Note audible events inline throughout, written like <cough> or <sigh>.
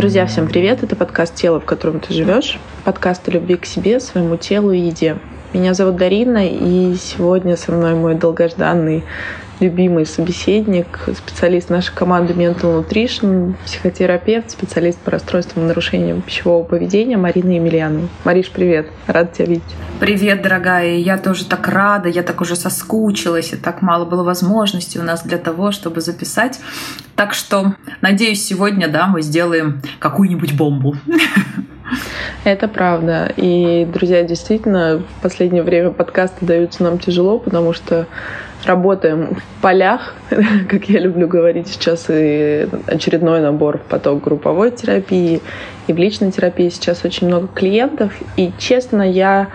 Друзья, всем привет! Это подкаст «Тело, в котором ты живешь». Подкаст о любви к себе, своему телу и еде. Меня зовут Дарина, и сегодня со мной мой долгожданный любимый собеседник, специалист нашей команды Mental Nutrition, психотерапевт, специалист по расстройствам и нарушениям пищевого поведения Марина Емельянова. Мариш, привет! Рада тебя видеть. Привет, дорогая! Я тоже так рада, я так уже соскучилась, и так мало было возможностей у нас для того, чтобы записать. Так что, надеюсь, сегодня, да, мы сделаем какую-нибудь бомбу. Это правда. И, друзья, действительно, в последнее время подкасты даются нам тяжело, потому что работаем в полях, <laughs> как я люблю говорить сейчас, и очередной набор в поток групповой терапии, и в личной терапии сейчас очень много клиентов. И, честно, я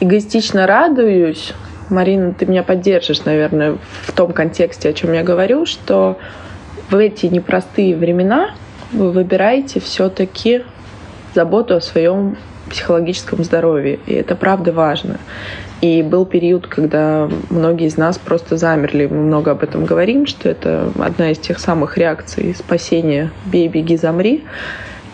эгоистично радуюсь, Марина, ты меня поддержишь, наверное, в том контексте, о чем я говорю, что в эти непростые времена вы выбираете все-таки заботу о своем психологическом здоровье. И это правда важно. И был период, когда многие из нас просто замерли. Мы много об этом говорим, что это одна из тех самых реакций спасения «бей, беги, замри».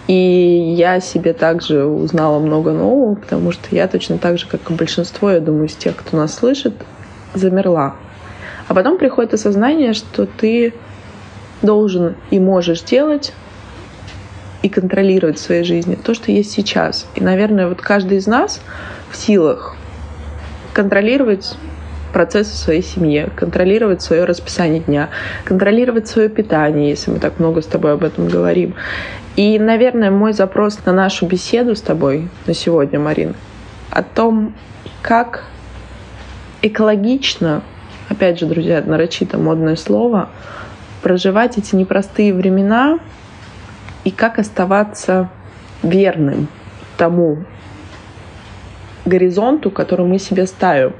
И я себе также узнала много нового, потому что я точно так же, как и большинство, я думаю, из тех, кто нас слышит, замерла. А потом приходит осознание, что ты должен и можешь делать и контролировать в своей жизни то, что есть сейчас. И, наверное, вот каждый из нас в силах контролировать процессы в своей семье, контролировать свое расписание дня, контролировать свое питание, если мы так много с тобой об этом говорим. И, наверное, мой запрос на нашу беседу с тобой на сегодня, Марин, о том, как экологично, опять же, друзья, нарочито модное слово, проживать эти непростые времена и как оставаться верным тому, горизонту, который мы себе ставим,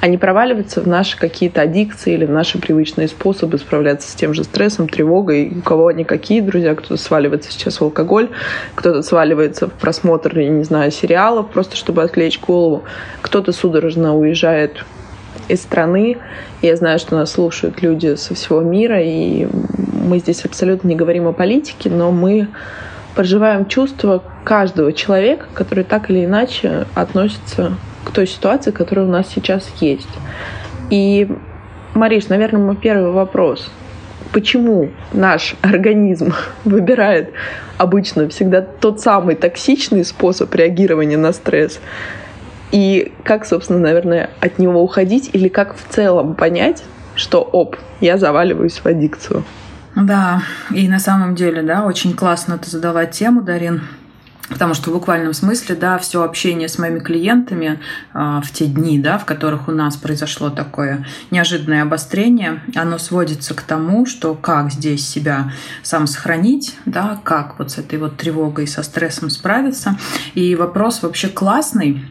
а не проваливаться в наши какие-то аддикции или в наши привычные способы справляться с тем же стрессом, тревогой. У кого они какие, друзья, кто-то сваливается сейчас в алкоголь, кто-то сваливается в просмотр, я не знаю, сериалов, просто чтобы отвлечь голову, кто-то судорожно уезжает из страны. Я знаю, что нас слушают люди со всего мира, и мы здесь абсолютно не говорим о политике, но мы проживаем чувства каждого человека, который так или иначе относится к той ситуации, которая у нас сейчас есть. И, Мариш, наверное, мой первый вопрос. Почему наш организм <laughs> выбирает обычно всегда тот самый токсичный способ реагирования на стресс? И как, собственно, наверное, от него уходить? Или как в целом понять, что, оп, я заваливаюсь в аддикцию? Да, и на самом деле, да, очень классно ты задала тему, Дарин. Потому что в буквальном смысле, да, все общение с моими клиентами э, в те дни, да, в которых у нас произошло такое неожиданное обострение, оно сводится к тому, что как здесь себя сам сохранить, да, как вот с этой вот тревогой, со стрессом справиться. И вопрос вообще классный.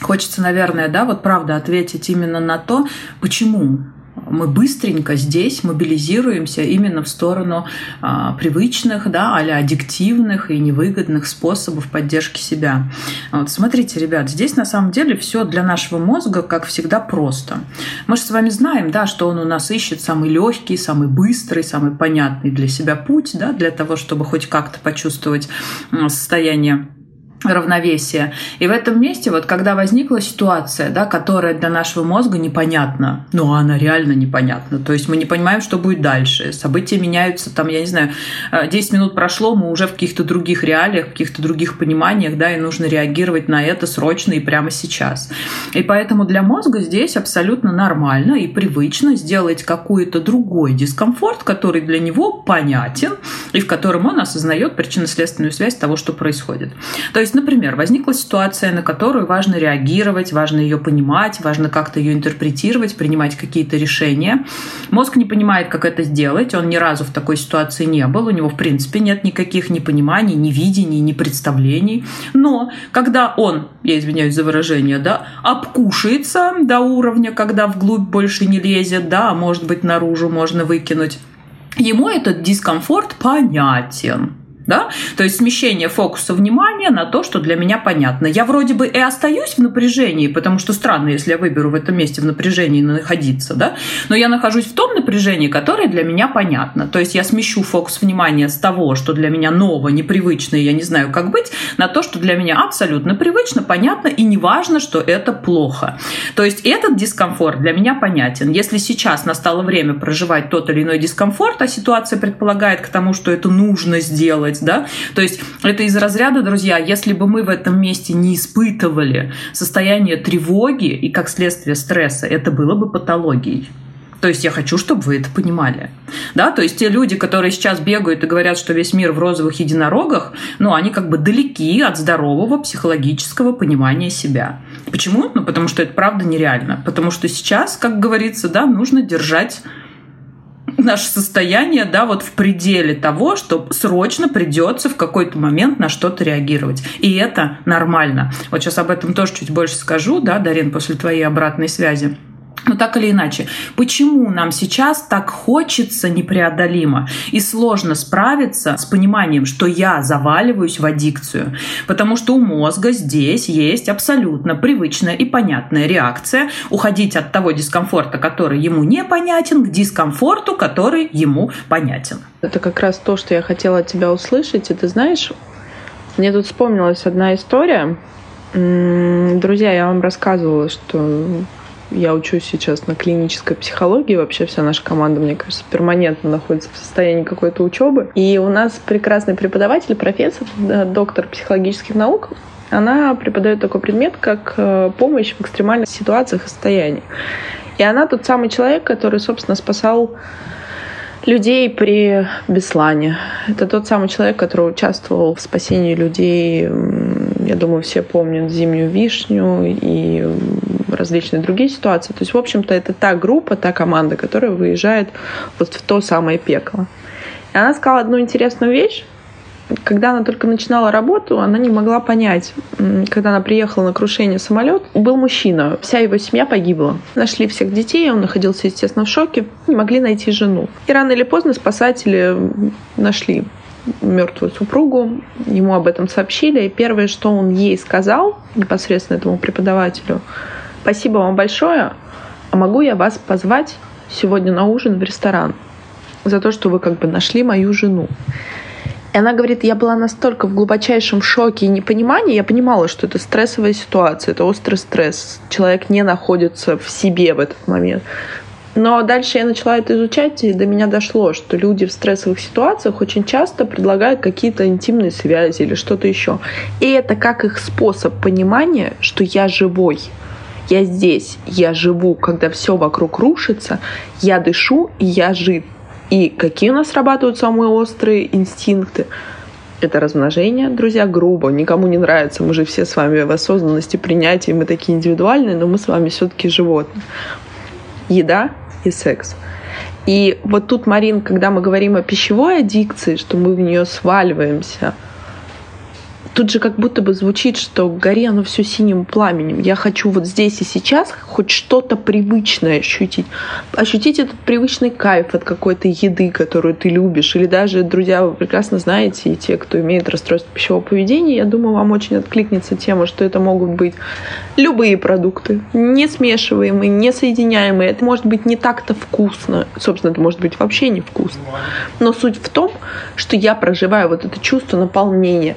Хочется, наверное, да, вот правда ответить именно на то, почему мы быстренько здесь мобилизируемся именно в сторону а, привычных, да, а аддиктивных и невыгодных способов поддержки себя. Вот смотрите, ребят, здесь на самом деле все для нашего мозга, как всегда, просто. Мы же с вами знаем, да, что он у нас ищет самый легкий, самый быстрый, самый понятный для себя путь, да, для того, чтобы хоть как-то почувствовать состояние равновесие. И в этом месте, вот когда возникла ситуация, да, которая для нашего мозга непонятна, ну, она реально непонятна, то есть мы не понимаем, что будет дальше, события меняются, там, я не знаю, 10 э, минут прошло, мы уже в каких-то других реалиях, в каких-то других пониманиях, да, и нужно реагировать на это срочно и прямо сейчас. И поэтому для мозга здесь абсолютно нормально и привычно сделать какой-то другой дискомфорт, который для него понятен, и в котором он осознает причинно-следственную связь того, что происходит. То есть есть, например, возникла ситуация, на которую важно реагировать, важно ее понимать, важно как-то ее интерпретировать, принимать какие-то решения. Мозг не понимает, как это сделать, он ни разу в такой ситуации не был, у него, в принципе, нет никаких ни пониманий, ни видений, ни представлений. Но когда он, я извиняюсь за выражение, да, обкушается до уровня, когда вглубь больше не лезет, да, а может быть, наружу можно выкинуть, ему этот дискомфорт понятен Да? То есть смещение фокуса внимания на то, что для меня понятно. Я вроде бы и остаюсь в напряжении, потому что странно, если я выберу в этом месте в напряжении находиться, да? но я нахожусь в том напряжении, которое для меня понятно. То есть я смещу фокус внимания с того, что для меня ново, непривычно, и я не знаю, как быть, на то, что для меня абсолютно привычно, понятно, и не важно, что это плохо. То есть этот дискомфорт для меня понятен. Если сейчас настало время проживать тот или иной дискомфорт, а ситуация предполагает к тому, что это нужно сделать, да, то есть это из разряда, друзья, если бы мы в этом месте не испытывали состояние тревоги и, как следствие, стресса, это было бы патологией. То есть я хочу, чтобы вы это понимали. Да, то есть те люди, которые сейчас бегают и говорят, что весь мир в розовых единорогах, ну, они как бы далеки от здорового психологического понимания себя. Почему? Ну, потому что это правда нереально. Потому что сейчас, как говорится, да, нужно держать наше состояние, да, вот в пределе того, что срочно придется в какой-то момент на что-то реагировать. И это нормально. Вот сейчас об этом тоже чуть больше скажу, да, Дарин, после твоей обратной связи. Но так или иначе, почему нам сейчас так хочется непреодолимо и сложно справиться с пониманием, что я заваливаюсь в аддикцию? Потому что у мозга здесь есть абсолютно привычная и понятная реакция уходить от того дискомфорта, который ему непонятен, к дискомфорту, который ему понятен. Это как раз то, что я хотела от тебя услышать. И ты знаешь, мне тут вспомнилась одна история. Друзья, я вам рассказывала, что я учусь сейчас на клинической психологии. Вообще вся наша команда, мне кажется, перманентно находится в состоянии какой-то учебы. И у нас прекрасный преподаватель, профессор, доктор психологических наук. Она преподает такой предмет, как э, помощь в экстремальных ситуациях и состояниях. И она тот самый человек, который, собственно, спасал людей при Беслане. Это тот самый человек, который участвовал в спасении людей, я думаю, все помнят «Зимнюю вишню» и различные другие ситуации. То есть, в общем-то, это та группа, та команда, которая выезжает вот в то самое пекло. И она сказала одну интересную вещь. Когда она только начинала работу, она не могла понять, когда она приехала на крушение самолет, был мужчина, вся его семья погибла. Нашли всех детей, он находился, естественно, в шоке, не могли найти жену. И рано или поздно спасатели нашли мертвую супругу, ему об этом сообщили, и первое, что он ей сказал, непосредственно этому преподавателю, спасибо вам большое, а могу я вас позвать сегодня на ужин в ресторан за то, что вы как бы нашли мою жену. И она говорит, я была настолько в глубочайшем шоке и непонимании, я понимала, что это стрессовая ситуация, это острый стресс. Человек не находится в себе в этот момент. Но дальше я начала это изучать, и до меня дошло, что люди в стрессовых ситуациях очень часто предлагают какие-то интимные связи или что-то еще. И это как их способ понимания, что я живой. Я здесь, я живу, когда все вокруг рушится, я дышу, и я жив. И какие у нас срабатывают самые острые инстинкты? Это размножение, друзья, грубо, никому не нравится. Мы же все с вами в осознанности принятия, мы такие индивидуальные, но мы с вами все-таки животные. Еда и секс. И вот тут, Марин, когда мы говорим о пищевой аддикции, что мы в нее сваливаемся – тут же как будто бы звучит, что гори оно все синим пламенем. Я хочу вот здесь и сейчас хоть что-то привычное ощутить. Ощутить этот привычный кайф от какой-то еды, которую ты любишь. Или даже, друзья, вы прекрасно знаете, и те, кто имеет расстройство пищевого поведения, я думаю, вам очень откликнется тема, что это могут быть любые продукты, не смешиваемые, не соединяемые. Это может быть не так-то вкусно. Собственно, это может быть вообще не вкусно. Но суть в том, что я проживаю вот это чувство наполнения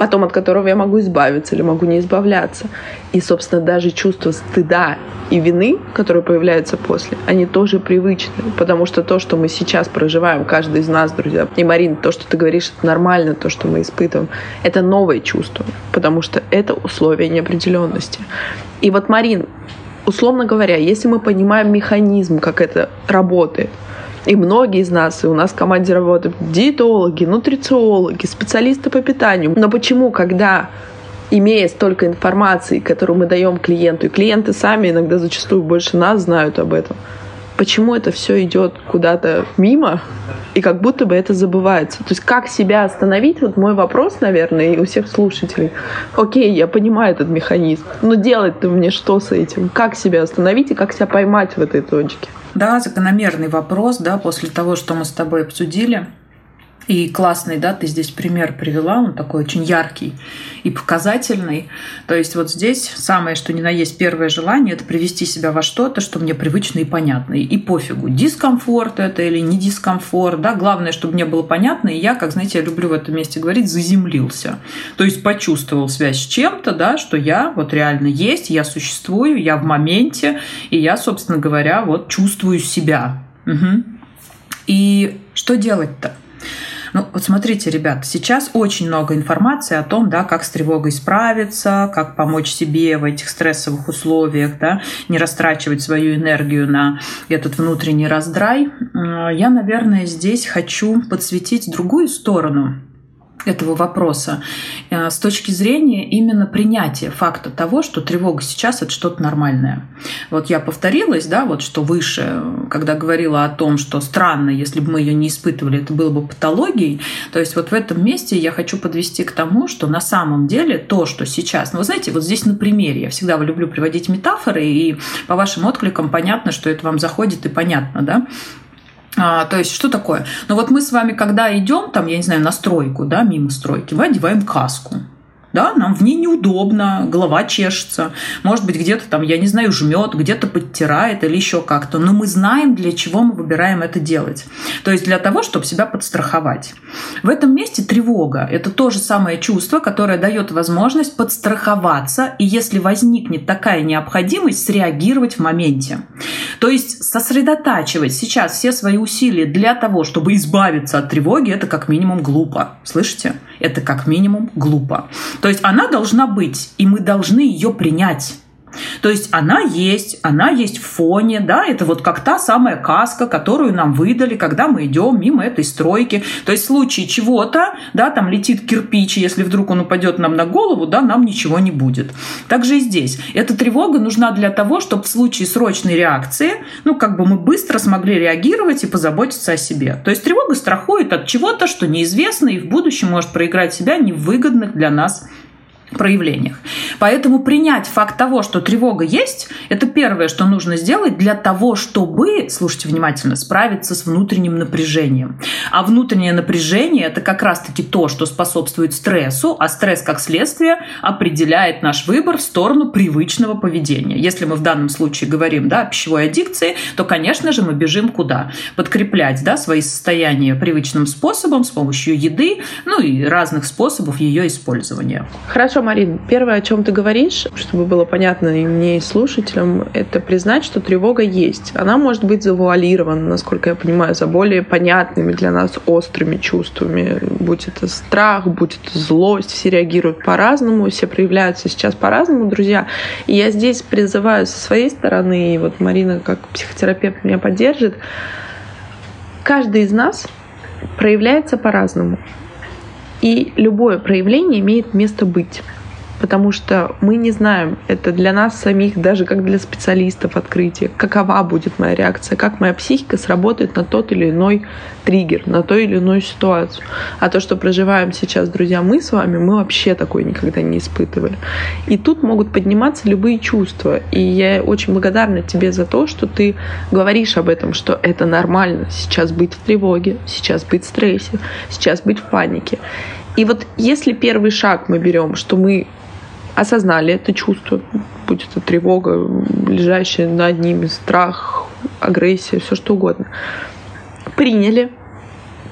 потом от которого я могу избавиться или могу не избавляться. И, собственно, даже чувство стыда и вины, которые появляются после, они тоже привычны, потому что то, что мы сейчас проживаем, каждый из нас, друзья, и Марин, то, что ты говоришь, это нормально, то, что мы испытываем, это новое чувство, потому что это условие неопределенности. И вот, Марин, условно говоря, если мы понимаем механизм, как это работает, и многие из нас, и у нас в команде работают диетологи, нутрициологи, специалисты по питанию. Но почему, когда имея столько информации, которую мы даем клиенту, и клиенты сами иногда зачастую больше нас знают об этом, почему это все идет куда-то мимо, и как будто бы это забывается. То есть как себя остановить, вот мой вопрос, наверное, и у всех слушателей. Окей, я понимаю этот механизм, но делать-то мне что с этим? Как себя остановить и как себя поймать в этой точке? Да, закономерный вопрос, да, после того, что мы с тобой обсудили. И классный, да, ты здесь пример привела, он такой очень яркий и показательный. То есть вот здесь самое, что ни на есть первое желание, это привести себя во что-то, что мне привычно и понятно. И пофигу, дискомфорт это или не дискомфорт, да, главное, чтобы мне было понятно, и я, как, знаете, я люблю в этом месте говорить, заземлился. То есть почувствовал связь с чем-то, да, что я вот реально есть, я существую, я в моменте, и я, собственно говоря, вот чувствую себя. Угу. И что делать-то? Ну, вот смотрите, ребят, сейчас очень много информации о том, да, как с тревогой справиться, как помочь себе в этих стрессовых условиях, да, не растрачивать свою энергию на этот внутренний раздрай. Я, наверное, здесь хочу подсветить другую сторону этого вопроса э, с точки зрения именно принятия факта того, что тревога сейчас это что-то нормальное. Вот я повторилась, да, вот что выше, когда говорила о том, что странно, если бы мы ее не испытывали, это было бы патологией. То есть вот в этом месте я хочу подвести к тому, что на самом деле то, что сейчас, ну вы знаете, вот здесь на примере, я всегда люблю приводить метафоры, и по вашим откликам понятно, что это вам заходит и понятно, да. А, то есть, что такое? Ну вот мы с вами, когда идем, там, я не знаю, на стройку, да, мимо стройки, мы одеваем каску да, нам в ней неудобно, голова чешется, может быть, где-то там, я не знаю, жмет, где-то подтирает или еще как-то, но мы знаем, для чего мы выбираем это делать. То есть для того, чтобы себя подстраховать. В этом месте тревога – это то же самое чувство, которое дает возможность подстраховаться, и если возникнет такая необходимость, среагировать в моменте. То есть сосредотачивать сейчас все свои усилия для того, чтобы избавиться от тревоги, это как минимум глупо. Слышите? Это как минимум глупо. То есть она должна быть, и мы должны ее принять. То есть она есть, она есть в фоне, да, это вот как та самая каска, которую нам выдали, когда мы идем мимо этой стройки. То есть в случае чего-то, да, там летит кирпич, и если вдруг он упадет нам на голову, да, нам ничего не будет. Также и здесь. Эта тревога нужна для того, чтобы в случае срочной реакции, ну, как бы мы быстро смогли реагировать и позаботиться о себе. То есть тревога страхует от чего-то, что неизвестно и в будущем может проиграть себя невыгодных для нас проявлениях. Поэтому принять факт того, что тревога есть, это первое, что нужно сделать для того, чтобы, слушайте внимательно, справиться с внутренним напряжением. А внутреннее напряжение это как раз-таки то, что способствует стрессу, а стресс как следствие определяет наш выбор в сторону привычного поведения. Если мы в данном случае говорим да, о пищевой аддикции, то, конечно же, мы бежим куда? Подкреплять да, свои состояния привычным способом с помощью еды, ну и разных способов ее использования. Хорошо, Хорошо, Марин, первое, о чем ты говоришь, чтобы было понятно и мне, и слушателям, это признать, что тревога есть. Она может быть завуалирована, насколько я понимаю, за более понятными для нас острыми чувствами. Будь это страх, будь это злость, все реагируют по-разному, все проявляются сейчас по-разному, друзья. И я здесь призываю со своей стороны, и вот Марина как психотерапевт меня поддержит, каждый из нас проявляется по-разному. И любое проявление имеет место быть потому что мы не знаем, это для нас самих, даже как для специалистов открытие, какова будет моя реакция, как моя психика сработает на тот или иной триггер, на ту или иную ситуацию. А то, что проживаем сейчас, друзья, мы с вами, мы вообще такое никогда не испытывали. И тут могут подниматься любые чувства. И я очень благодарна тебе за то, что ты говоришь об этом, что это нормально сейчас быть в тревоге, сейчас быть в стрессе, сейчас быть в панике. И вот если первый шаг мы берем, что мы осознали это чувство, будь это тревога, лежащая над ними, страх, агрессия, все что угодно, приняли,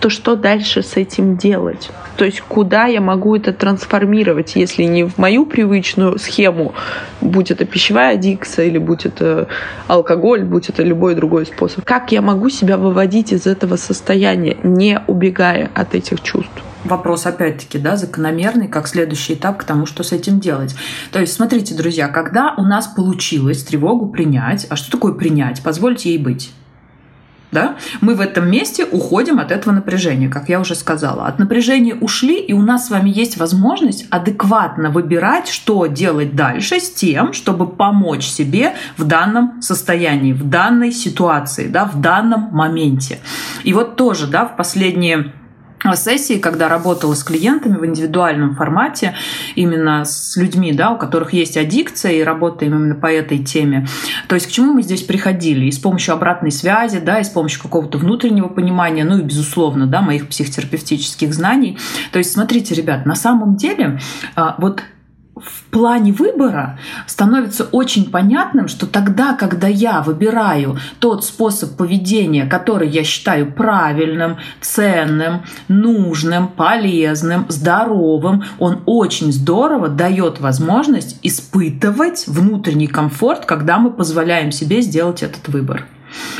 то что дальше с этим делать? То есть куда я могу это трансформировать, если не в мою привычную схему, будь это пищевая аддикция или будь это алкоголь, будь это любой другой способ. Как я могу себя выводить из этого состояния, не убегая от этих чувств? Вопрос опять-таки, да, закономерный, как следующий этап к тому, что с этим делать. То есть, смотрите, друзья, когда у нас получилось тревогу принять, а что такое принять? Позвольте ей быть. Да? Мы в этом месте уходим от этого напряжения, как я уже сказала. От напряжения ушли, и у нас с вами есть возможность адекватно выбирать, что делать дальше с тем, чтобы помочь себе в данном состоянии, в данной ситуации, да, в данном моменте. И вот тоже да, в последние сессии, когда работала с клиентами в индивидуальном формате, именно с людьми, да, у которых есть аддикция, и работаем именно по этой теме. То есть к чему мы здесь приходили? И с помощью обратной связи, да, и с помощью какого-то внутреннего понимания, ну и, безусловно, да, моих психотерапевтических знаний. То есть, смотрите, ребят, на самом деле а, вот в плане выбора становится очень понятным, что тогда, когда я выбираю тот способ поведения, который я считаю правильным, ценным, нужным, полезным, здоровым, он очень здорово дает возможность испытывать внутренний комфорт, когда мы позволяем себе сделать этот выбор.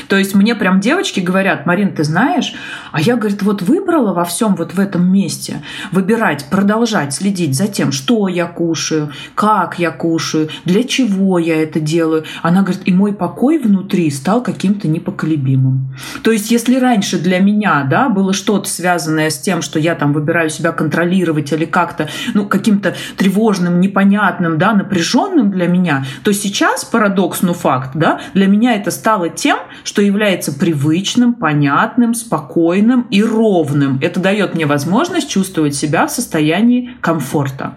То есть мне прям девочки говорят, Марин, ты знаешь, а я, говорит, вот выбрала во всем вот в этом месте выбирать, продолжать следить за тем, что я кушаю, как я кушаю, для чего я это делаю. Она говорит, и мой покой внутри стал каким-то непоколебимым. То есть если раньше для меня да, было что-то связанное с тем, что я там выбираю себя контролировать или как-то ну, каким-то тревожным, непонятным, да, напряженным для меня, то сейчас парадокс, ну факт, да, для меня это стало тем, что является привычным, понятным, спокойным и ровным. Это дает мне возможность чувствовать себя в состоянии комфорта.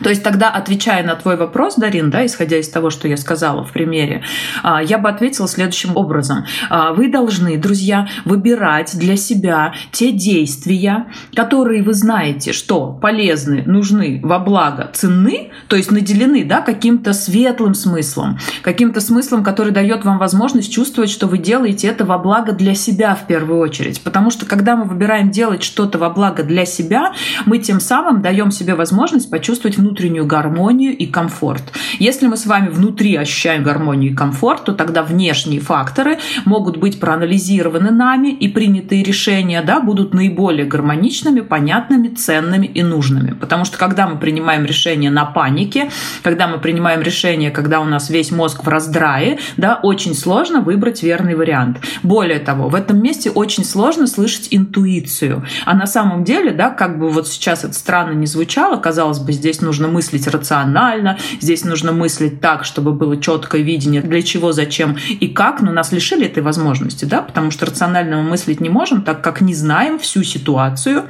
То есть тогда, отвечая на твой вопрос, Дарин, да, исходя из того, что я сказала в примере, а, я бы ответила следующим образом. А, вы должны, друзья, выбирать для себя те действия, которые вы знаете, что полезны, нужны, во благо, ценны, то есть наделены да, каким-то светлым смыслом, каким-то смыслом, который дает вам возможность чувствовать, что вы делаете это во благо для себя в первую очередь. Потому что когда мы выбираем делать что-то во благо для себя, мы тем самым даем себе возможность почувствовать внутреннюю гармонию и комфорт. Если мы с вами внутри ощущаем гармонию и комфорт, то тогда внешние факторы могут быть проанализированы нами и принятые решения да, будут наиболее гармоничными, понятными, ценными и нужными. Потому что когда мы принимаем решение на панике, когда мы принимаем решение, когда у нас весь мозг в раздрае, да, очень сложно выбрать верный вариант. Более того, в этом месте очень сложно слышать интуицию. А на самом деле, да, как бы вот сейчас это странно не звучало, казалось бы, здесь нужно нужно мыслить рационально, здесь нужно мыслить так, чтобы было четкое видение, для чего, зачем и как, но нас лишили этой возможности, да, потому что рационально мы мыслить не можем, так как не знаем всю ситуацию,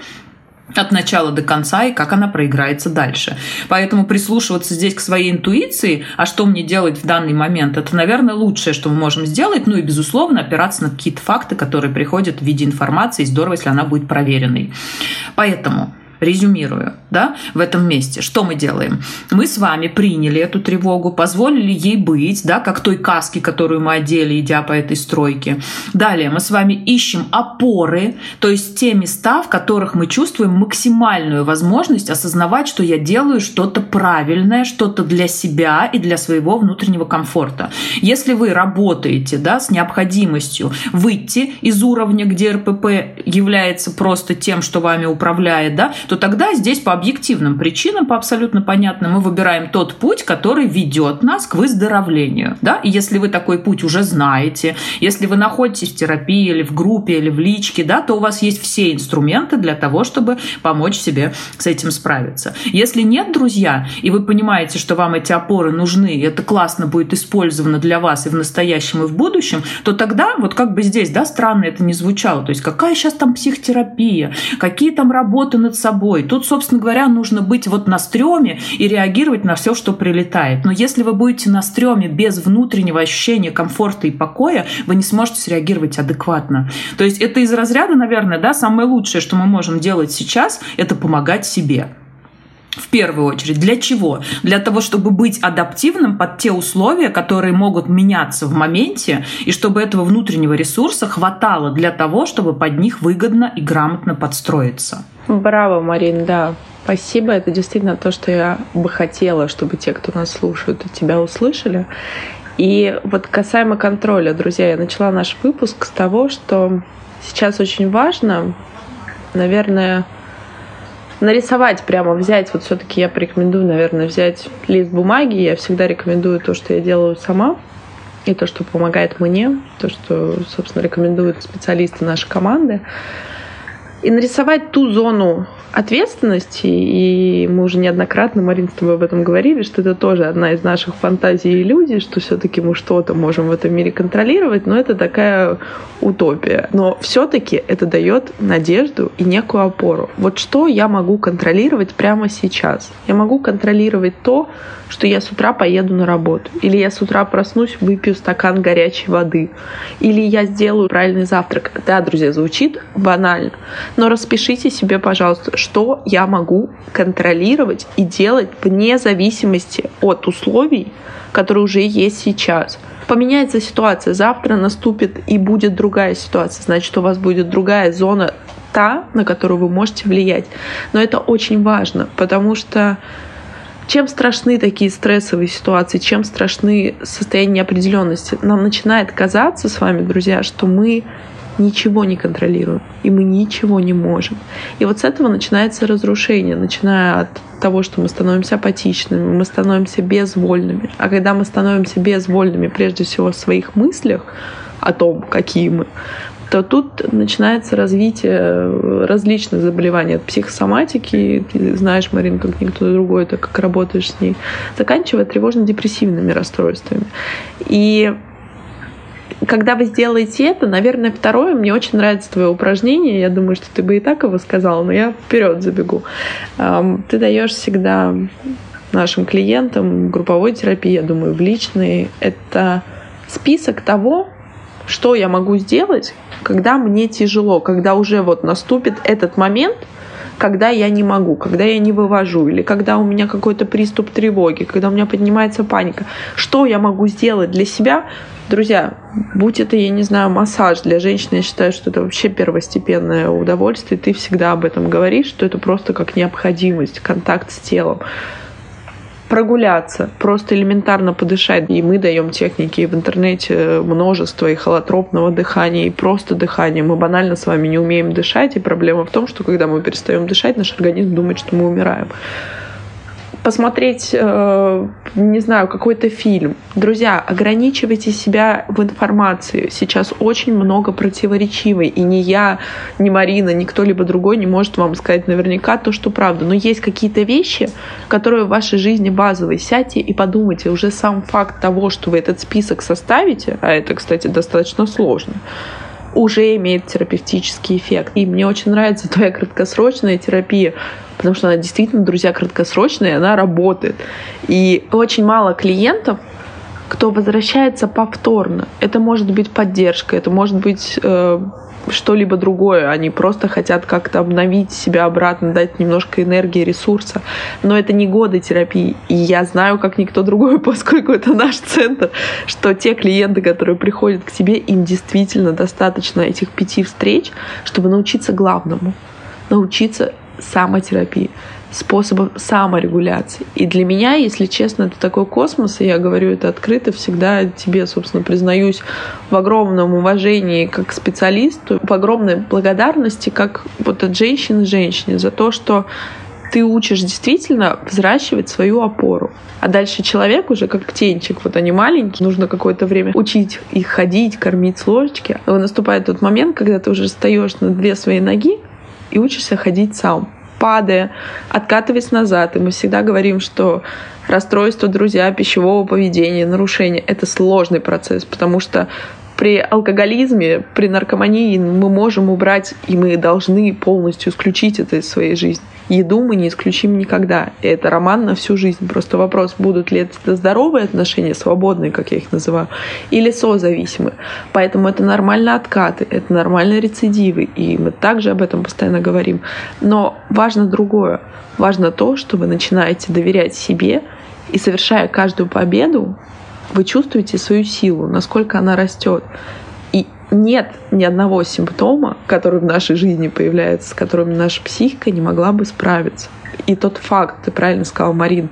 от начала до конца и как она проиграется дальше. Поэтому прислушиваться здесь к своей интуиции, а что мне делать в данный момент, это, наверное, лучшее, что мы можем сделать. Ну и, безусловно, опираться на какие-то факты, которые приходят в виде информации. Здорово, если она будет проверенной. Поэтому резюмирую, да, в этом месте, что мы делаем? Мы с вами приняли эту тревогу, позволили ей быть, да, как той каске, которую мы одели, идя по этой стройке. Далее мы с вами ищем опоры, то есть те места, в которых мы чувствуем максимальную возможность осознавать, что я делаю что-то правильное, что-то для себя и для своего внутреннего комфорта. Если вы работаете да, с необходимостью выйти из уровня, где РПП является просто тем, что вами управляет, да, то тогда здесь по объективным причинам, по абсолютно понятным, мы выбираем тот путь, который ведет нас к выздоровлению. Да? И если вы такой путь уже знаете, если вы находитесь в терапии или в группе, или в личке, да, то у вас есть все инструменты для того, чтобы помочь себе с этим справиться. Если нет, друзья, и вы понимаете, что вам эти опоры нужны, и это классно будет использовано для вас и в настоящем, и в будущем, то тогда, вот как бы здесь, да, странно это не звучало, то есть какая сейчас там психотерапия, какие там работы над собой. Тут, собственно говоря, нужно быть вот на стреме и реагировать на все, что прилетает. Но если вы будете на стреме без внутреннего ощущения комфорта и покоя, вы не сможете среагировать адекватно. То есть это из разряда, наверное, да, самое лучшее, что мы можем делать сейчас, это помогать себе. В первую очередь. Для чего? Для того, чтобы быть адаптивным под те условия, которые могут меняться в моменте, и чтобы этого внутреннего ресурса хватало для того, чтобы под них выгодно и грамотно подстроиться. Браво, Марин, да. Спасибо. Это действительно то, что я бы хотела, чтобы те, кто нас слушают, тебя услышали. И вот касаемо контроля, друзья, я начала наш выпуск с того, что сейчас очень важно, наверное, нарисовать прямо, взять, вот все-таки я порекомендую, наверное, взять лист бумаги. Я всегда рекомендую то, что я делаю сама, и то, что помогает мне, то, что, собственно, рекомендуют специалисты нашей команды. и нарисовать ту зону ответственности, и мы уже неоднократно, Марин, с тобой об этом говорили, что это тоже одна из наших фантазий и иллюзий, что все-таки мы что-то можем в этом мире контролировать, но это такая утопия. Но все-таки это дает надежду и некую опору. Вот что я могу контролировать прямо сейчас? Я могу контролировать то, что я с утра поеду на работу, или я с утра проснусь, выпью стакан горячей воды, или я сделаю правильный завтрак. Да, друзья, звучит банально, но распишите себе, пожалуйста, что я могу контролировать и делать вне зависимости от условий, которые уже есть сейчас. Поменяется ситуация, завтра наступит и будет другая ситуация, значит, у вас будет другая зона, та, на которую вы можете влиять. Но это очень важно, потому что чем страшны такие стрессовые ситуации, чем страшны состояния неопределенности, нам начинает казаться с вами, друзья, что мы ничего не контролируем, и мы ничего не можем. И вот с этого начинается разрушение, начиная от того, что мы становимся апатичными, мы становимся безвольными. А когда мы становимся безвольными, прежде всего в своих мыслях о том, какие мы, то тут начинается развитие различных заболеваний от психосоматики, ты знаешь, Марин, как никто другой, так как работаешь с ней, заканчивая тревожно-депрессивными расстройствами. И когда вы сделаете это, наверное, второе, мне очень нравится твое упражнение. Я думаю, что ты бы и так его сказала, но я вперед забегу. Ты даешь всегда нашим клиентам групповой терапии, я думаю, в личной, это список того, что я могу сделать, когда мне тяжело, когда уже вот наступит этот момент, когда я не могу, когда я не вывожу, или когда у меня какой-то приступ тревоги, когда у меня поднимается паника. Что я могу сделать для себя, Друзья, будь это, я не знаю, массаж для женщины, я считаю, что это вообще первостепенное удовольствие. Ты всегда об этом говоришь, что это просто как необходимость, контакт с телом прогуляться, просто элементарно подышать. И мы даем техники в интернете множество и холотропного дыхания, и просто дыхания. Мы банально с вами не умеем дышать, и проблема в том, что когда мы перестаем дышать, наш организм думает, что мы умираем посмотреть, э, не знаю, какой-то фильм. Друзья, ограничивайте себя в информации. Сейчас очень много противоречивой. И ни я, ни Марина, ни кто-либо другой не может вам сказать наверняка то, что правда. Но есть какие-то вещи, которые в вашей жизни базовые. Сядьте и подумайте. Уже сам факт того, что вы этот список составите, а это, кстати, достаточно сложно, уже имеет терапевтический эффект. И мне очень нравится твоя краткосрочная терапия, потому что она действительно, друзья, краткосрочная, она работает. И очень мало клиентов, кто возвращается повторно. Это может быть поддержка, это может быть э, что-либо другое. Они просто хотят как-то обновить себя обратно, дать немножко энергии, ресурса. Но это не годы терапии. И я знаю, как никто другой, <laughs> поскольку это наш центр, что те клиенты, которые приходят к тебе, им действительно достаточно этих пяти встреч, чтобы научиться главному. Научиться самотерапии способов саморегуляции. И для меня, если честно, это такой космос, и я говорю это открыто, всегда тебе, собственно, признаюсь в огромном уважении как специалисту, в огромной благодарности как вот от женщины женщине за то, что ты учишь действительно взращивать свою опору. А дальше человек уже как птенчик, вот они маленькие, нужно какое-то время учить их ходить, кормить с ложечки. Но наступает тот момент, когда ты уже встаешь на две свои ноги и учишься ходить сам падая, откатываясь назад. И мы всегда говорим, что расстройство, друзья, пищевого поведения, нарушения — это сложный процесс, потому что при алкоголизме, при наркомании мы можем убрать, и мы должны полностью исключить это из своей жизни. Еду мы не исключим никогда. И это роман на всю жизнь. Просто вопрос, будут ли это здоровые отношения, свободные, как я их называю, или созависимые. Поэтому это нормально откаты, это нормальные рецидивы. И мы также об этом постоянно говорим. Но важно другое. Важно то, что вы начинаете доверять себе и совершая каждую победу, вы чувствуете свою силу, насколько она растет. И нет ни одного симптома, который в нашей жизни появляется, с которым наша психика не могла бы справиться. И тот факт, ты правильно сказал, Марин,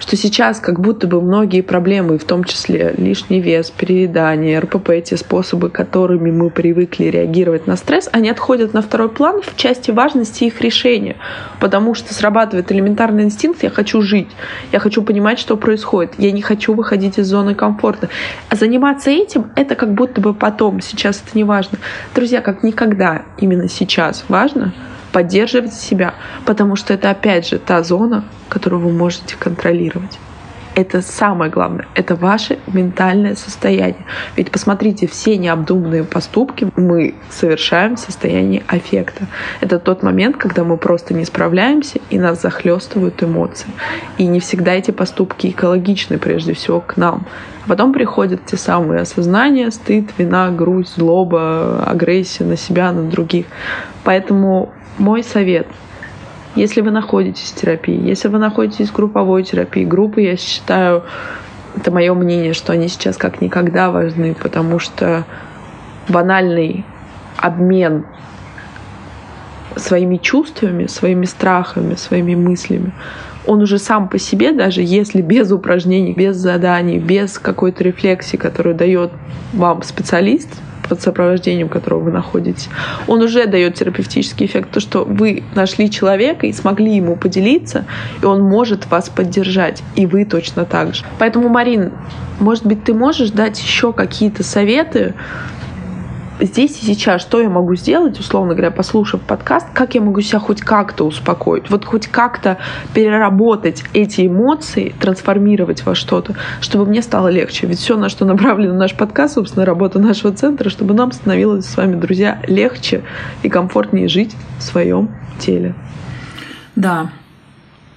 что сейчас как будто бы многие проблемы, в том числе лишний вес, переедание, РПП, те способы, которыми мы привыкли реагировать на стресс, они отходят на второй план в части важности их решения. Потому что срабатывает элементарный инстинкт «я хочу жить», «я хочу понимать, что происходит», «я не хочу выходить из зоны комфорта». А заниматься этим — это как будто бы потом, сейчас это не важно. Друзья, как никогда именно сейчас важно — поддерживать себя, потому что это опять же та зона, которую вы можете контролировать. Это самое главное. Это ваше ментальное состояние. Ведь посмотрите, все необдуманные поступки мы совершаем в состоянии аффекта. Это тот момент, когда мы просто не справляемся и нас захлестывают эмоции. И не всегда эти поступки экологичны, прежде всего, к нам. А потом приходят те самые осознания, стыд, вина, грусть, злоба, агрессия на себя, на других. Поэтому мой совет. Если вы находитесь в терапии, если вы находитесь в групповой терапии, группы, я считаю, это мое мнение, что они сейчас как никогда важны, потому что банальный обмен своими чувствами, своими страхами, своими мыслями, он уже сам по себе, даже если без упражнений, без заданий, без какой-то рефлексии, которую дает вам специалист, под сопровождением которого вы находитесь, он уже дает терапевтический эффект. То, что вы нашли человека и смогли ему поделиться, и он может вас поддержать, и вы точно так же. Поэтому, Марин, может быть, ты можешь дать еще какие-то советы, здесь и сейчас, что я могу сделать, условно говоря, послушав подкаст, как я могу себя хоть как-то успокоить, вот хоть как-то переработать эти эмоции, трансформировать во что-то, чтобы мне стало легче. Ведь все, на что направлен наш подкаст, собственно, работа нашего центра, чтобы нам становилось с вами, друзья, легче и комфортнее жить в своем теле. Да,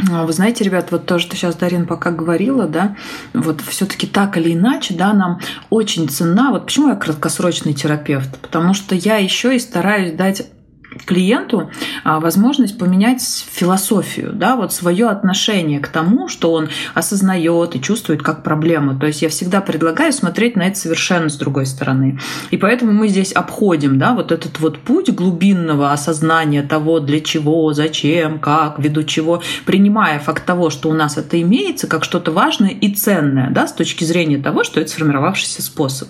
вы знаете, ребят, вот то, что сейчас Дарин пока говорила, да, вот все-таки так или иначе, да, нам очень цена. Вот почему я краткосрочный терапевт? Потому что я еще и стараюсь дать клиенту а, возможность поменять философию, да, вот свое отношение к тому, что он осознает и чувствует как проблему. То есть я всегда предлагаю смотреть на это совершенно с другой стороны. И поэтому мы здесь обходим, да, вот этот вот путь глубинного осознания того, для чего, зачем, как, ввиду чего, принимая факт того, что у нас это имеется, как что-то важное и ценное, да, с точки зрения того, что это сформировавшийся способ.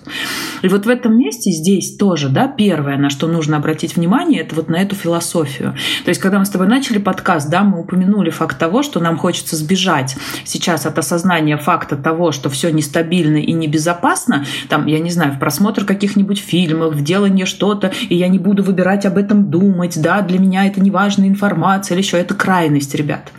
И вот в этом месте здесь тоже, да, первое, на что нужно обратить внимание, это вот на эту философию. То есть, когда мы с тобой начали подкаст, да, мы упомянули факт того, что нам хочется сбежать сейчас от осознания факта того, что все нестабильно и небезопасно, там, я не знаю, в просмотр каких-нибудь фильмов, в делание что-то, и я не буду выбирать об этом думать, да, для меня это не важная информация или еще, это крайность, ребят.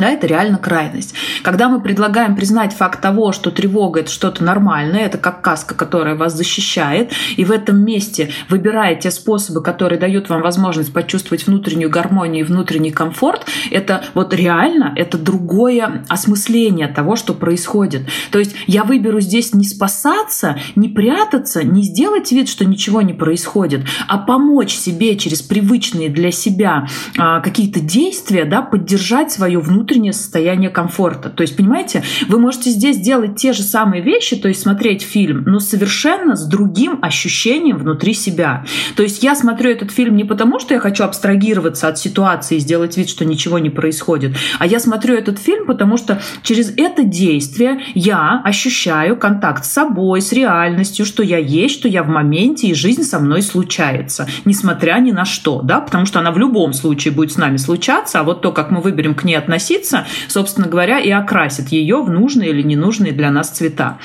Да, это реально крайность. Когда мы предлагаем признать факт того, что тревога это что-то нормальное, это как каска, которая вас защищает, и в этом месте выбирая те способы, которые дают вам возможность почувствовать внутреннюю гармонию и внутренний комфорт, это вот реально, это другое осмысление того, что происходит. То есть я выберу здесь не спасаться, не прятаться, не сделать вид, что ничего не происходит, а помочь себе через привычные для себя а, какие-то действия, да, поддержать свое внутреннее внутреннее состояние комфорта. То есть, понимаете, вы можете здесь делать те же самые вещи, то есть смотреть фильм, но совершенно с другим ощущением внутри себя. То есть я смотрю этот фильм не потому, что я хочу абстрагироваться от ситуации и сделать вид, что ничего не происходит, а я смотрю этот фильм, потому что через это действие я ощущаю контакт с собой, с реальностью, что я есть, что я в моменте, и жизнь со мной случается, несмотря ни на что, да, потому что она в любом случае будет с нами случаться, а вот то, как мы выберем к ней относиться, относиться, собственно говоря, и окрасит ее в нужные или ненужные для нас цвета.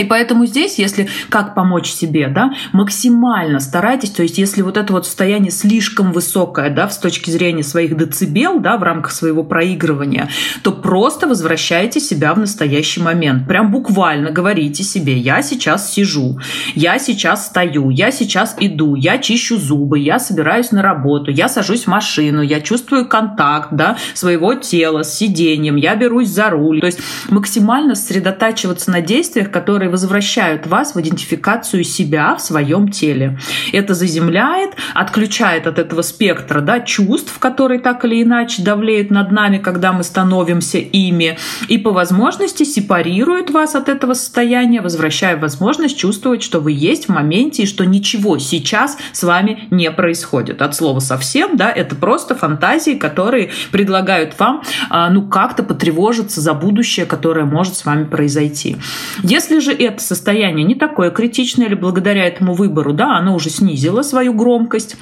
И поэтому здесь, если как помочь себе, да, максимально старайтесь, то есть если вот это вот состояние слишком высокое, да, с точки зрения своих децибел, да, в рамках своего проигрывания, то просто возвращайте себя в настоящий момент. Прям буквально говорите себе, я сейчас сижу, я сейчас стою, я сейчас иду, я чищу зубы, я собираюсь на работу, я сажусь в машину, я чувствую контакт, да, своего тела с сиденьем, я берусь за руль. То есть максимально сосредотачиваться на действиях, которые возвращают вас в идентификацию себя в своем теле. Это заземляет, отключает от этого спектра да, чувств, которые так или иначе давлеют над нами, когда мы становимся ими, и по возможности сепарирует вас от этого состояния, возвращая возможность чувствовать, что вы есть в моменте и что ничего сейчас с вами не происходит. От слова совсем, да, это просто фантазии, которые предлагают вам, а, ну, как-то потревожиться за будущее, которое может с вами произойти. Если же это состояние не такое критичное или благодаря этому выбору, да, оно уже снизило свою громкость,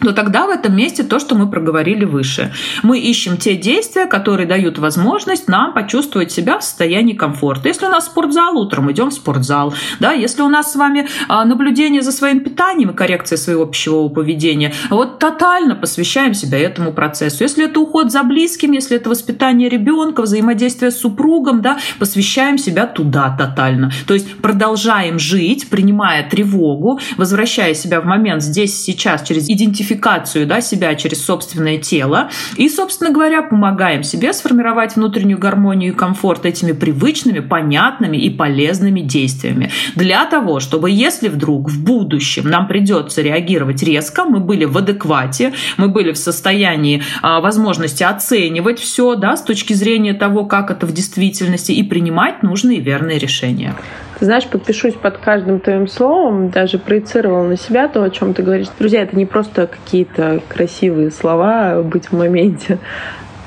то тогда в этом месте то, что мы проговорили выше. Мы ищем те действия, которые дают возможность нам почувствовать себя в состоянии комфорта. Если у нас спортзал, утром идем в спортзал. Да? Если у нас с вами а, наблюдение за своим питанием и коррекция своего пищевого поведения, вот тотально посвящаем себя этому процессу. Если это уход за близким, если это воспитание ребенка, взаимодействие с супругом, да, посвящаем себя туда тотально. То есть продолжаем жить, принимая тревогу, возвращая себя в момент здесь, сейчас, через идентификацию идентификацию да, себя через собственное тело и, собственно говоря, помогаем себе сформировать внутреннюю гармонию и комфорт этими привычными, понятными и полезными действиями. Для того, чтобы если вдруг в будущем нам придется реагировать резко, мы были в адеквате, мы были в состоянии а, возможности оценивать все да, с точки зрения того, как это в действительности, и принимать нужные верные решения. Знаешь, подпишусь под каждым твоим словом, даже проецировала на себя то, о чем ты говоришь. Друзья, это не просто какие-то красивые слова, быть в моменте,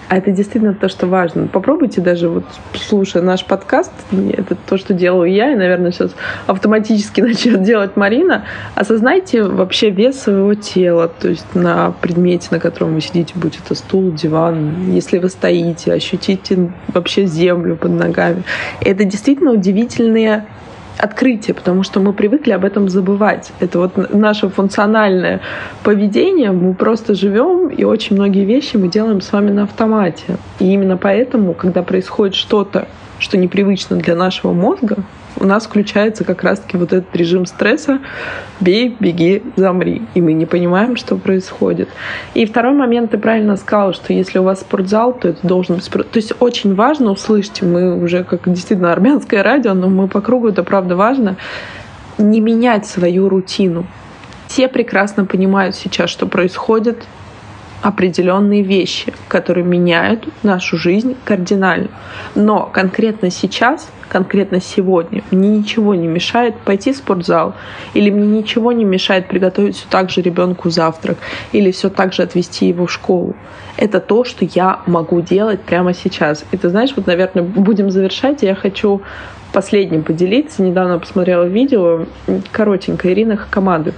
а это действительно то, что важно. Попробуйте даже, вот слушая наш подкаст, это то, что делаю я, и, наверное, сейчас автоматически <laughs> начнет делать Марина, осознайте вообще вес своего тела, то есть на предмете, на котором вы сидите, будь это стул, диван, если вы стоите, ощутите вообще землю под ногами. Это действительно удивительные открытие, потому что мы привыкли об этом забывать. Это вот наше функциональное поведение. Мы просто живем, и очень многие вещи мы делаем с вами на автомате. И именно поэтому, когда происходит что-то, что непривычно для нашего мозга, у нас включается как раз-таки вот этот режим стресса «бей, беги, замри». И мы не понимаем, что происходит. И второй момент, ты правильно сказал, что если у вас спортзал, то это должен быть спорт. То есть очень важно, услышьте, мы уже как действительно армянское радио, но мы по кругу, это правда важно, не менять свою рутину. Все прекрасно понимают сейчас, что происходит, определенные вещи, которые меняют нашу жизнь кардинально. Но конкретно сейчас, конкретно сегодня, мне ничего не мешает пойти в спортзал, или мне ничего не мешает приготовить все так же ребенку завтрак, или все так же отвезти его в школу. Это то, что я могу делать прямо сейчас. И ты знаешь, вот, наверное, будем завершать. Я хочу последним поделиться. Недавно посмотрела видео коротенькое Ирина Хакамады.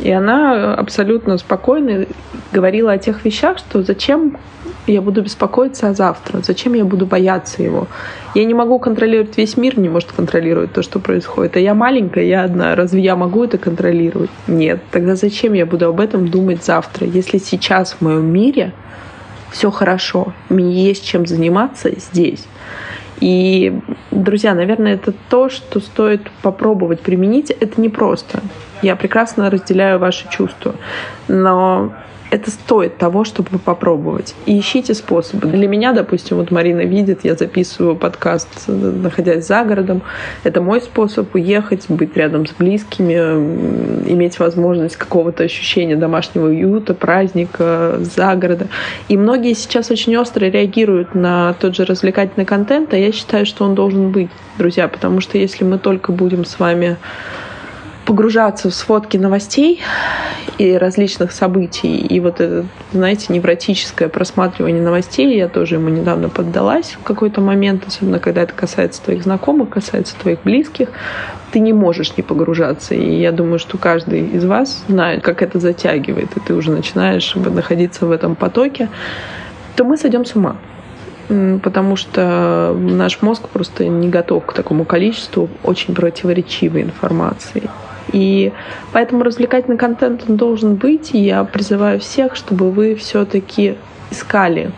И она абсолютно спокойно говорила о тех вещах, что зачем я буду беспокоиться о завтра, зачем я буду бояться его. Я не могу контролировать весь мир, не может контролировать то, что происходит. А я маленькая, я одна. Разве я могу это контролировать? Нет. Тогда зачем я буду об этом думать завтра, если сейчас в моем мире все хорошо, мне есть чем заниматься здесь. И, друзья, наверное, это то, что стоит попробовать применить. Это непросто. Я прекрасно разделяю ваши чувства. Но это стоит того, чтобы попробовать. И ищите способы. Для меня, допустим, вот Марина видит, я записываю подкаст, находясь за городом. Это мой способ уехать, быть рядом с близкими, иметь возможность какого-то ощущения домашнего уюта, праздника, загорода. И многие сейчас очень остро реагируют на тот же развлекательный контент, а я считаю, что он должен быть, друзья, потому что если мы только будем с вами погружаться в сводки новостей и различных событий. И вот это, знаете, невротическое просматривание новостей, я тоже ему недавно поддалась в какой-то момент, особенно когда это касается твоих знакомых, касается твоих близких, ты не можешь не погружаться. И я думаю, что каждый из вас знает, как это затягивает, и ты уже начинаешь находиться в этом потоке, то мы сойдем с ума потому что наш мозг просто не готов к такому количеству очень противоречивой информации. И поэтому развлекательный контент он должен быть, и я призываю всех, чтобы вы все-таки искали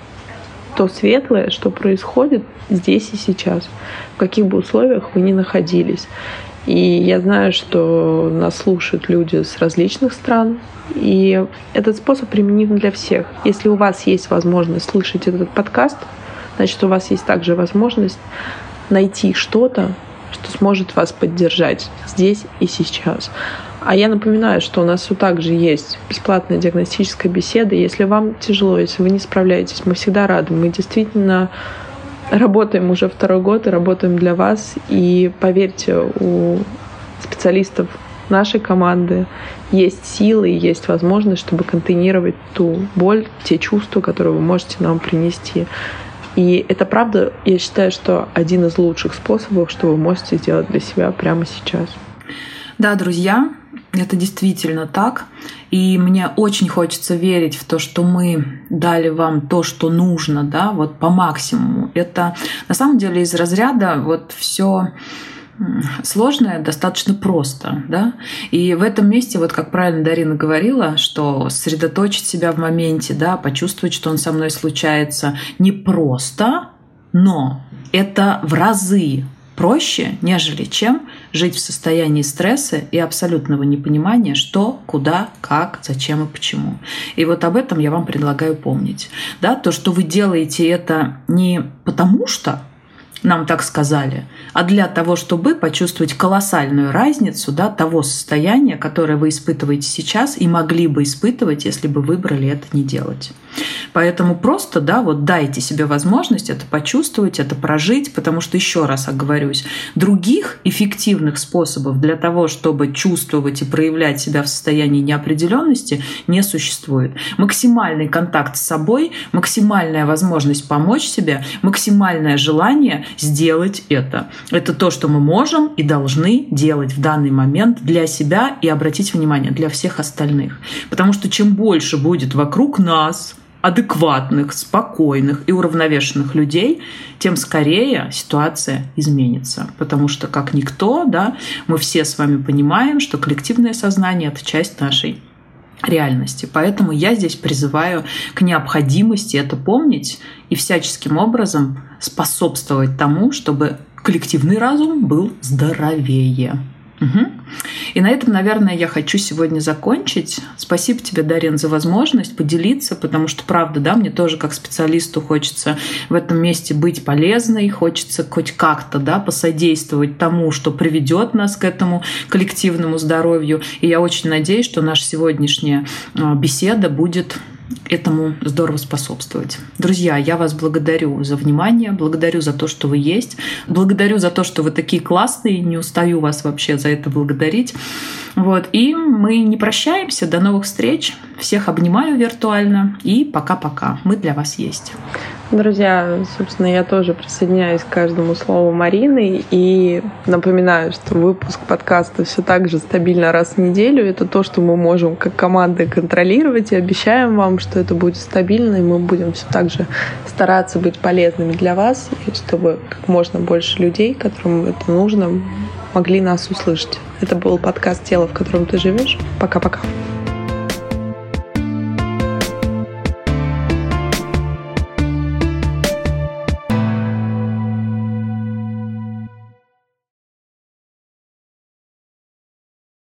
то светлое, что происходит здесь и сейчас, в каких бы условиях вы ни находились. И я знаю, что нас слушают люди с различных стран, и этот способ применим для всех. Если у вас есть возможность слышать этот подкаст, значит, у вас есть также возможность найти что-то, что сможет вас поддержать здесь и сейчас. А я напоминаю, что у нас все так же есть бесплатная диагностическая беседа. Если вам тяжело, если вы не справляетесь, мы всегда рады. Мы действительно работаем уже второй год и работаем для вас. И поверьте, у специалистов нашей команды есть силы и есть возможность, чтобы контейнировать ту боль, те чувства, которые вы можете нам принести. И это правда, я считаю, что один из лучших способов, что вы можете сделать для себя прямо сейчас. Да, друзья, это действительно так. И мне очень хочется верить в то, что мы дали вам то, что нужно, да, вот по максимуму. Это на самом деле из разряда вот все сложное достаточно просто, да, и в этом месте, вот как правильно Дарина говорила, что сосредоточить себя в моменте, да, почувствовать, что он со мной случается, не просто, но это в разы проще, нежели чем жить в состоянии стресса и абсолютного непонимания, что, куда, как, зачем и почему. И вот об этом я вам предлагаю помнить. Да, то, что вы делаете это не потому что, нам так сказали, а для того, чтобы почувствовать колоссальную разницу да, того состояния, которое вы испытываете сейчас и могли бы испытывать, если бы выбрали это не делать. Поэтому просто, да, вот дайте себе возможность это почувствовать, это прожить, потому что, еще раз оговорюсь, других эффективных способов для того, чтобы чувствовать и проявлять себя в состоянии неопределенности, не существует. Максимальный контакт с собой, максимальная возможность помочь себе, максимальное желание сделать это. Это то, что мы можем и должны делать в данный момент для себя и обратить внимание для всех остальных. Потому что чем больше будет вокруг нас адекватных, спокойных и уравновешенных людей, тем скорее ситуация изменится. Потому что, как никто, да, мы все с вами понимаем, что коллективное сознание — это часть нашей реальности. Поэтому я здесь призываю к необходимости это помнить и всяческим образом способствовать тому, чтобы коллективный разум был здоровее. Угу. И на этом, наверное, я хочу сегодня закончить. Спасибо тебе, Дарин, за возможность поделиться, потому что, правда, да, мне тоже как специалисту хочется в этом месте быть полезной, хочется хоть как-то да, посодействовать тому, что приведет нас к этому коллективному здоровью. И я очень надеюсь, что наша сегодняшняя а, беседа будет этому здорово способствовать. Друзья, я вас благодарю за внимание, благодарю за то, что вы есть, благодарю за то, что вы такие классные, не устаю вас вообще за это благодарить. Вот. И мы не прощаемся, до новых встреч, всех обнимаю виртуально и пока-пока, мы для вас есть. Друзья, собственно, я тоже присоединяюсь к каждому слову Марины и напоминаю, что выпуск подкаста все так же стабильно раз в неделю. Это то, что мы можем как команда контролировать и обещаем вам, что это будет стабильно, и мы будем все так же стараться быть полезными для вас, и чтобы как можно больше людей, которым это нужно, могли нас услышать. Это был подкаст «Тело, в котором ты живешь». Пока-пока.